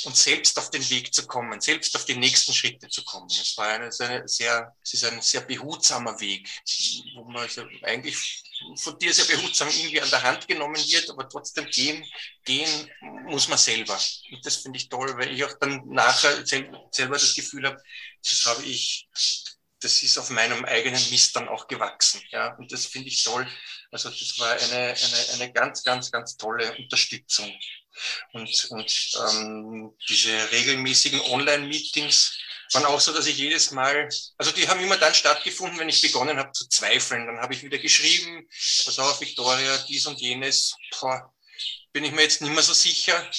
und selbst auf den Weg zu kommen, selbst auf die nächsten Schritte zu kommen. Es war eine, eine sehr, es ist ein sehr behutsamer Weg, wo man also eigentlich von dir sehr behutsam irgendwie an der Hand genommen wird, aber trotzdem gehen, gehen muss man selber. Und das finde ich toll, weil ich auch dann nachher selber das Gefühl habe, das habe ich das ist auf meinem eigenen Mist dann auch gewachsen. Ja, und das finde ich toll. Also das war eine, eine, eine ganz, ganz, ganz tolle Unterstützung. Und, und ähm, diese regelmäßigen Online-Meetings waren auch so, dass ich jedes Mal, also die haben immer dann stattgefunden, wenn ich begonnen habe zu zweifeln. Dann habe ich wieder geschrieben, pass auf, Victoria, dies und jenes, boah, bin ich mir jetzt nicht mehr so sicher.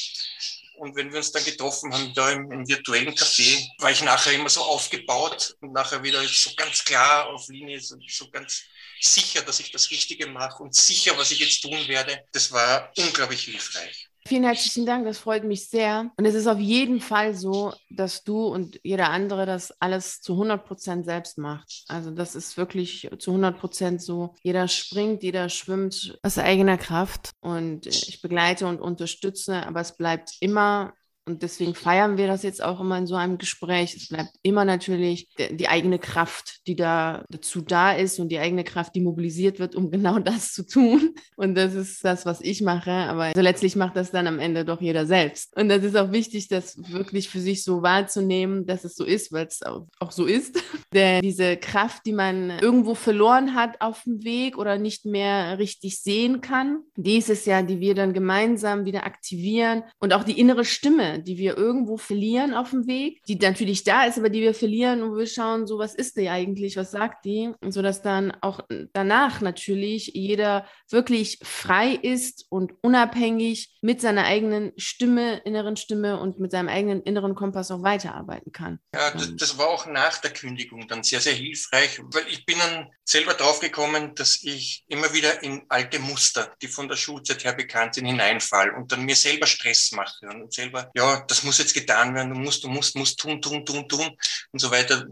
Und wenn wir uns dann getroffen haben, da im, im, virtuellen Café, war ich nachher immer so aufgebaut und nachher wieder so ganz klar auf Linie, so, so ganz sicher, dass ich das Richtige mache und sicher, was ich jetzt tun werde. Das war unglaublich hilfreich. Vielen herzlichen Dank, das freut mich sehr. Und es ist auf jeden Fall so, dass du und jeder andere das alles zu 100 Prozent selbst macht. Also das ist wirklich zu 100 Prozent so. Jeder springt, jeder schwimmt aus eigener Kraft und ich begleite und unterstütze, aber es bleibt immer und deswegen feiern wir das jetzt auch immer in so einem Gespräch. Es bleibt immer natürlich die eigene Kraft, die da dazu da ist und die eigene Kraft, die mobilisiert wird, um [LAUGHS] genau das zu tun. Und das ist das, was ich mache. Aber also letztlich macht das dann am Ende doch jeder selbst. Und das ist auch wichtig, das wirklich für sich so wahrzunehmen, dass es so ist, weil es auch, auch so ist. [LAUGHS] Denn diese Kraft, die man irgendwo verloren hat auf dem Weg oder nicht mehr richtig sehen kann, die ist es ja, die wir dann gemeinsam wieder aktivieren und auch die innere Stimme, die wir irgendwo verlieren auf dem Weg, die natürlich da ist, aber die wir verlieren und wir schauen, so was ist die eigentlich, was sagt die, und so dass dann auch danach natürlich jeder wirklich frei ist und unabhängig mit seiner eigenen Stimme, inneren Stimme und mit seinem eigenen inneren Kompass auch weiterarbeiten kann. Ja, das, das war auch nach der Kündigung dann sehr, sehr hilfreich, weil ich bin dann selber drauf gekommen, dass ich immer wieder in alte Muster, die von der Schulzeit her bekannt sind, hineinfall und dann mir selber Stress mache und selber, ja, das muss jetzt getan werden, du musst, du musst, musst tun, tun, tun, tun und so weiter.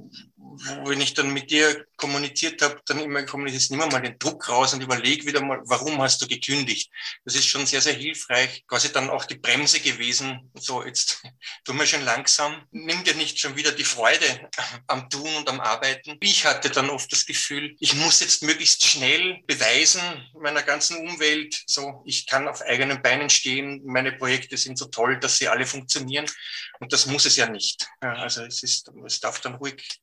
Wenn ich dann mit dir kommuniziert habe, dann immer kommuniziert, nimm mal den Druck raus und überleg wieder mal, warum hast du gekündigt? Das ist schon sehr, sehr hilfreich. Quasi dann auch die Bremse gewesen. So, jetzt tun wir schon langsam. Nimm dir nicht schon wieder die Freude am Tun und am Arbeiten. Ich hatte dann oft das Gefühl, ich muss jetzt möglichst schnell beweisen meiner ganzen Umwelt, so, ich kann auf eigenen Beinen stehen, meine Projekte sind so toll, dass sie alle funktionieren. Und das muss es ja nicht. Also es, ist, es darf dann ruhig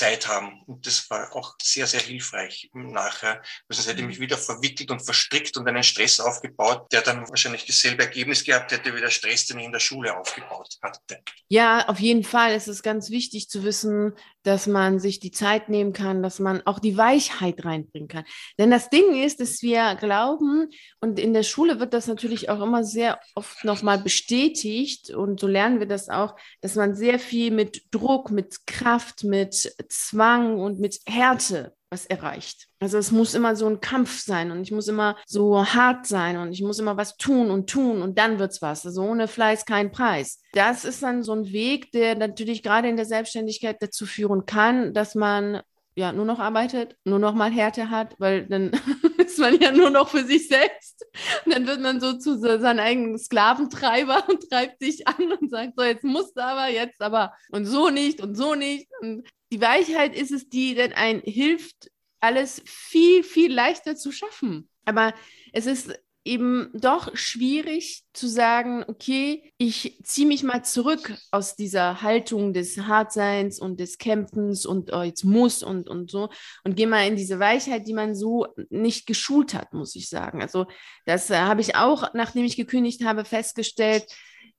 Zeit haben. Und das war auch sehr, sehr hilfreich nachher. Also es hätte mich wieder verwickelt und verstrickt und einen Stress aufgebaut, der dann wahrscheinlich dasselbe Ergebnis gehabt hätte wie der Stress, den ich in der Schule aufgebaut hatte. Ja, auf jeden Fall. Es ist ganz wichtig zu wissen, dass man sich die Zeit nehmen kann, dass man auch die Weichheit reinbringen kann. Denn das Ding ist, dass wir glauben, und in der Schule wird das natürlich auch immer sehr oft nochmal bestätigt, und so lernen wir das auch, dass man sehr viel mit Druck, mit Kraft, mit Zwang und mit Härte was erreicht. Also es muss immer so ein Kampf sein und ich muss immer so hart sein und ich muss immer was tun und tun und dann wird's was. Also ohne Fleiß kein Preis. Das ist dann so ein Weg, der natürlich gerade in der Selbstständigkeit dazu führen kann, dass man ja nur noch arbeitet, nur noch mal Härte hat, weil dann [LAUGHS] ist man ja nur noch für sich selbst. Und dann wird man so zu seinem eigenen Sklaventreiber und treibt sich an und sagt, so jetzt musst du aber, jetzt aber und so nicht und so nicht. Und die Weichheit ist es, die dann ein hilft, alles viel, viel leichter zu schaffen. Aber es ist eben doch schwierig zu sagen, okay, ich ziehe mich mal zurück aus dieser Haltung des Hartseins und des Kämpfens und oh, jetzt muss und, und so und gehe mal in diese Weichheit, die man so nicht geschult hat, muss ich sagen. Also das äh, habe ich auch, nachdem ich gekündigt habe, festgestellt,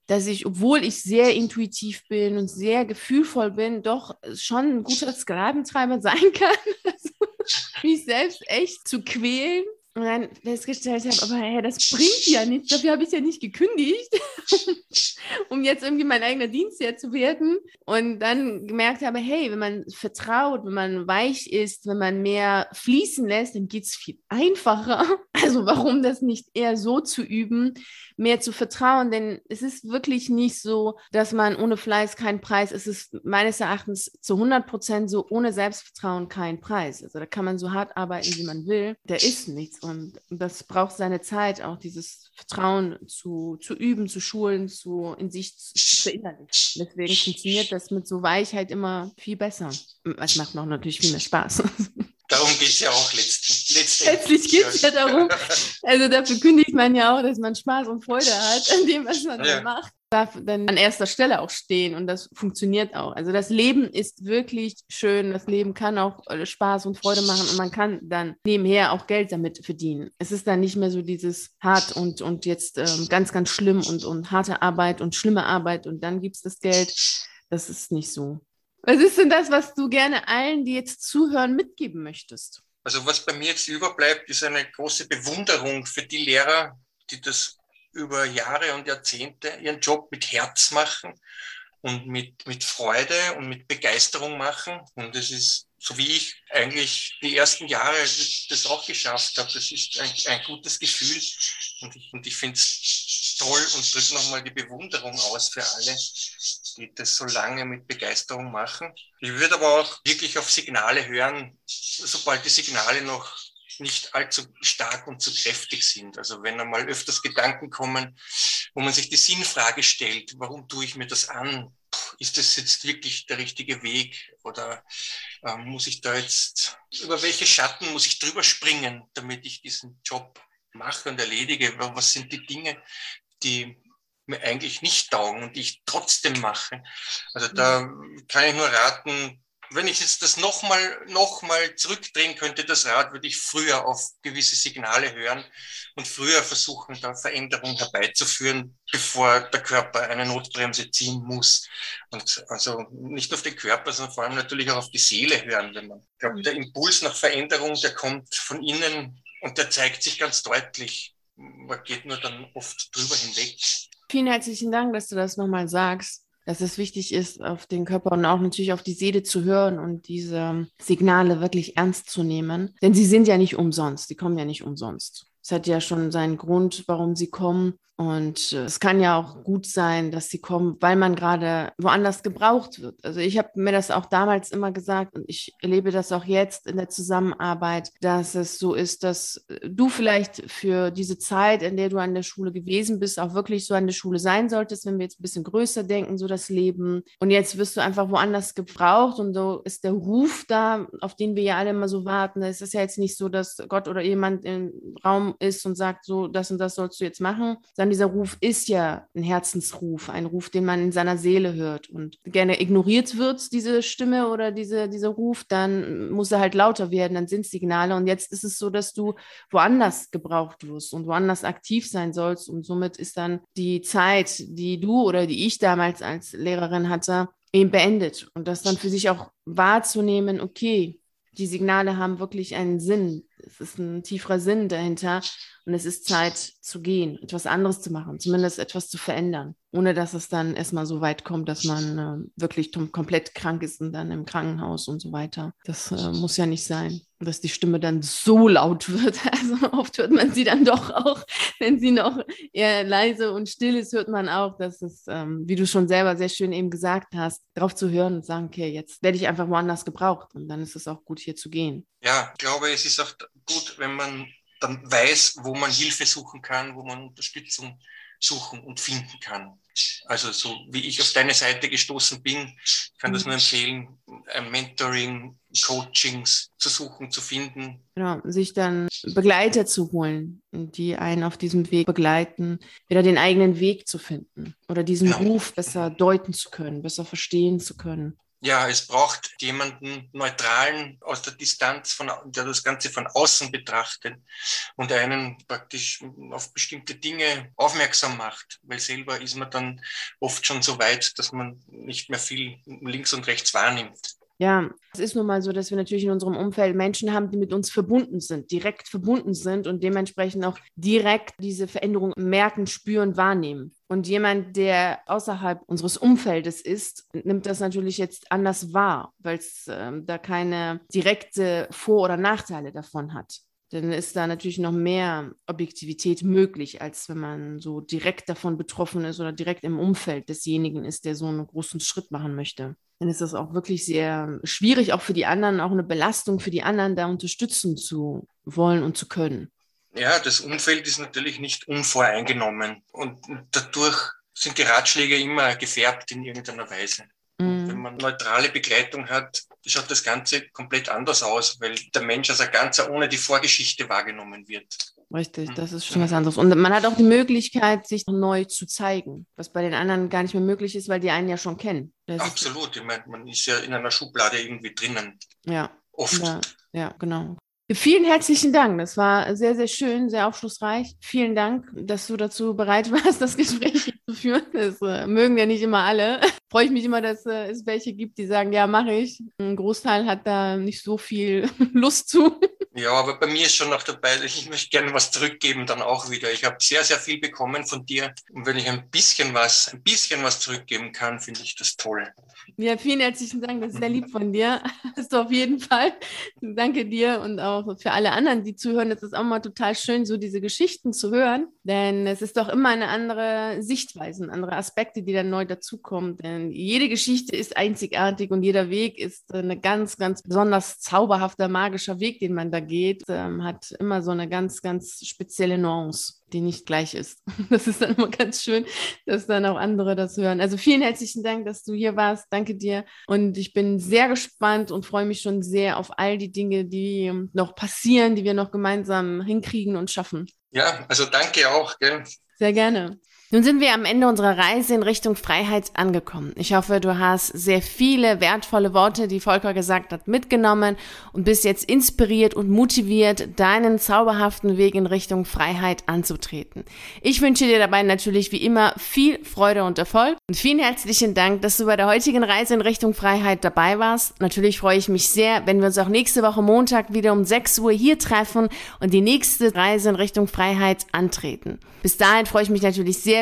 dass ich, obwohl ich sehr intuitiv bin und sehr gefühlvoll bin, doch schon ein guter Sklaventreiber [LAUGHS] sein kann. [LAUGHS] Mich selbst echt zu quälen und dann festgestellt habe, aber hey, das bringt ja nichts, dafür habe ich ja nicht gekündigt, [LAUGHS] um jetzt irgendwie mein eigener Dienstherr zu werden. Und dann gemerkt habe, hey, wenn man vertraut, wenn man weich ist, wenn man mehr fließen lässt, dann geht es viel einfacher. [LAUGHS] Also warum das nicht eher so zu üben, mehr zu vertrauen? Denn es ist wirklich nicht so, dass man ohne Fleiß keinen Preis, es ist meines Erachtens zu 100 Prozent so, ohne Selbstvertrauen kein Preis. Also da kann man so hart arbeiten, wie man will. Da ist nichts. Und das braucht seine Zeit, auch dieses Vertrauen zu, zu üben, zu schulen, zu in sich zu, zu verinnerlichen. Deswegen funktioniert das mit so Weichheit immer viel besser. Es macht noch natürlich viel mehr Spaß. [LAUGHS] Darum geht es ja auch letztendlich. Letztlich geht es ja darum. [LAUGHS] Also dafür kündigt man ja auch, dass man Spaß und Freude hat an dem, was man ja. macht darf dann an erster Stelle auch stehen und das funktioniert auch. Also das Leben ist wirklich schön, das Leben kann auch äh, Spaß und Freude machen und man kann dann nebenher auch Geld damit verdienen. Es ist dann nicht mehr so dieses hart und, und jetzt ähm, ganz, ganz schlimm und, und harte Arbeit und schlimme Arbeit und dann gibt es das Geld. Das ist nicht so. Was ist denn das, was du gerne allen, die jetzt zuhören, mitgeben möchtest? Also was bei mir jetzt überbleibt, ist eine große Bewunderung für die Lehrer, die das über Jahre und Jahrzehnte ihren Job mit Herz machen und mit, mit Freude und mit Begeisterung machen. Und es ist, so wie ich eigentlich die ersten Jahre das auch geschafft habe, das ist ein, ein gutes Gefühl. Und ich, und ich finde es toll und drücke nochmal die Bewunderung aus für alle, die das so lange mit Begeisterung machen. Ich würde aber auch wirklich auf Signale hören, sobald die Signale noch nicht allzu stark und zu kräftig sind. Also wenn einmal öfters Gedanken kommen, wo man sich die Sinnfrage stellt, warum tue ich mir das an? Ist das jetzt wirklich der richtige Weg? Oder äh, muss ich da jetzt, über welche Schatten muss ich drüber springen, damit ich diesen Job mache und erledige? Was sind die Dinge, die mir eigentlich nicht taugen und die ich trotzdem mache? Also da kann ich nur raten, wenn ich jetzt das nochmal noch mal zurückdrehen könnte, das Rad, würde ich früher auf gewisse Signale hören und früher versuchen, da Veränderungen herbeizuführen, bevor der Körper eine Notbremse ziehen muss. Und also nicht auf den Körper, sondern vor allem natürlich auch auf die Seele hören. Wenn man, ich glaube, der Impuls nach Veränderung, der kommt von innen und der zeigt sich ganz deutlich. Man geht nur dann oft drüber hinweg. Vielen herzlichen Dank, dass du das nochmal sagst dass es wichtig ist, auf den Körper und auch natürlich auf die Seele zu hören und diese Signale wirklich ernst zu nehmen. Denn sie sind ja nicht umsonst, die kommen ja nicht umsonst. Es hat ja schon seinen Grund, warum sie kommen. Und äh, es kann ja auch gut sein, dass sie kommen, weil man gerade woanders gebraucht wird. Also ich habe mir das auch damals immer gesagt und ich erlebe das auch jetzt in der Zusammenarbeit, dass es so ist, dass äh, du vielleicht für diese Zeit, in der du an der Schule gewesen bist, auch wirklich so an der Schule sein solltest, wenn wir jetzt ein bisschen größer denken, so das Leben. Und jetzt wirst du einfach woanders gebraucht und so ist der Ruf da, auf den wir ja alle immer so warten. Es ist ja jetzt nicht so, dass Gott oder jemand im Raum ist und sagt, so das und das sollst du jetzt machen, sondern dieser Ruf ist ja ein Herzensruf, ein Ruf, den man in seiner Seele hört. Und gerne ignoriert wird, diese Stimme oder diese, dieser Ruf, dann muss er halt lauter werden, dann sind Signale. Und jetzt ist es so, dass du woanders gebraucht wirst und woanders aktiv sein sollst. Und somit ist dann die Zeit, die du oder die ich damals als Lehrerin hatte, eben beendet. Und das dann für sich auch wahrzunehmen, okay, die Signale haben wirklich einen Sinn. Es ist ein tieferer Sinn dahinter und es ist Zeit zu gehen, etwas anderes zu machen, zumindest etwas zu verändern, ohne dass es dann erstmal so weit kommt, dass man äh, wirklich komplett krank ist und dann im Krankenhaus und so weiter. Das äh, muss ja nicht sein, dass die Stimme dann so laut wird. [LAUGHS] Also oft hört man sie dann doch auch, wenn sie noch eher leise und still ist, hört man auch, dass es, ähm, wie du schon selber sehr schön eben gesagt hast, darauf zu hören und sagen, okay, jetzt werde ich einfach woanders gebraucht und dann ist es auch gut, hier zu gehen. Ja, ich glaube, es ist auch gut, wenn man dann weiß, wo man Hilfe suchen kann, wo man Unterstützung suchen und finden kann. Also so wie ich auf deine Seite gestoßen bin, kann das nur empfehlen, ein Mentoring, Coachings zu suchen, zu finden. Genau, sich dann Begleiter zu holen, die einen auf diesem Weg begleiten, wieder den eigenen Weg zu finden oder diesen ja. Ruf besser deuten zu können, besser verstehen zu können ja, es braucht jemanden Neutralen aus der Distanz, von, der das Ganze von außen betrachtet und einen praktisch auf bestimmte Dinge aufmerksam macht, weil selber ist man dann oft schon so weit, dass man nicht mehr viel links und rechts wahrnimmt. Ja, es ist nun mal so, dass wir natürlich in unserem Umfeld Menschen haben, die mit uns verbunden sind, direkt verbunden sind und dementsprechend auch direkt diese Veränderung merken, spüren, wahrnehmen. Und jemand, der außerhalb unseres Umfeldes ist, nimmt das natürlich jetzt anders wahr, weil es äh, da keine direkte Vor- oder Nachteile davon hat dann ist da natürlich noch mehr Objektivität möglich, als wenn man so direkt davon betroffen ist oder direkt im Umfeld desjenigen ist, der so einen großen Schritt machen möchte. Dann ist das auch wirklich sehr schwierig, auch für die anderen, auch eine Belastung für die anderen, da unterstützen zu wollen und zu können. Ja, das Umfeld ist natürlich nicht unvoreingenommen und dadurch sind die Ratschläge immer gefärbt in irgendeiner Weise. Mhm. Wenn man neutrale Begleitung hat, schaut das Ganze komplett anders aus, weil der Mensch als ein Ganzer ohne die Vorgeschichte wahrgenommen wird. Richtig, mhm. das ist schon was anderes. Und man hat auch die Möglichkeit, sich neu zu zeigen, was bei den anderen gar nicht mehr möglich ist, weil die einen ja schon kennen. Das Absolut, ich meine, man ist ja in einer Schublade irgendwie drinnen. Ja. Oft. Ja, ja genau. Vielen herzlichen Dank. Das war sehr, sehr schön, sehr aufschlussreich. Vielen Dank, dass du dazu bereit [LAUGHS] warst, das Gespräch zu führen. Das äh, mögen ja nicht immer alle. Freue ich mich immer, dass äh, es welche gibt, die sagen, ja, mache ich. Ein Großteil hat da nicht so viel [LAUGHS] Lust zu. Ja, aber bei mir ist schon noch dabei, ich möchte gerne was zurückgeben dann auch wieder. Ich habe sehr, sehr viel bekommen von dir. Und wenn ich ein bisschen was, ein bisschen was zurückgeben kann, finde ich das toll. Ja, vielen herzlichen Dank. Das ist sehr lieb von dir. [LAUGHS] Hast du auf jeden Fall. Danke dir und auch für alle anderen, die zuhören. Es ist auch mal total schön, so diese Geschichten zu hören. Denn es ist doch immer eine andere Sichtweise, andere Aspekte, die dann neu dazukommen. Denn jede Geschichte ist einzigartig und jeder Weg ist eine ganz, ganz besonders zauberhafter, magischer Weg, den man da geht, ähm, hat immer so eine ganz, ganz spezielle Nuance, die nicht gleich ist. [LAUGHS] Das ist dann immer ganz schön, dass dann auch andere das hören. Also vielen herzlichen Dank, dass du hier warst. Danke dir. Und ich bin sehr gespannt und freue mich schon sehr auf all die Dinge, die noch passieren, die wir noch gemeinsam hinkriegen und schaffen. Ja, also danke auch. Gell? Sehr gerne. Nun sind wir am Ende unserer Reise in Richtung Freiheit angekommen. Ich hoffe, du hast sehr viele wertvolle Worte, die Volker gesagt hat, mitgenommen und bist jetzt inspiriert und motiviert, deinen zauberhaften Weg in Richtung Freiheit anzutreten. Ich wünsche dir dabei natürlich wie immer viel Freude und Erfolg und vielen herzlichen Dank, dass du bei der heutigen Reise in Richtung Freiheit dabei warst. Natürlich freue ich mich sehr, wenn wir uns auch nächste Woche Montag wieder um 6 Uhr hier treffen und die nächste Reise in Richtung Freiheit antreten. Bis dahin freue ich mich natürlich sehr,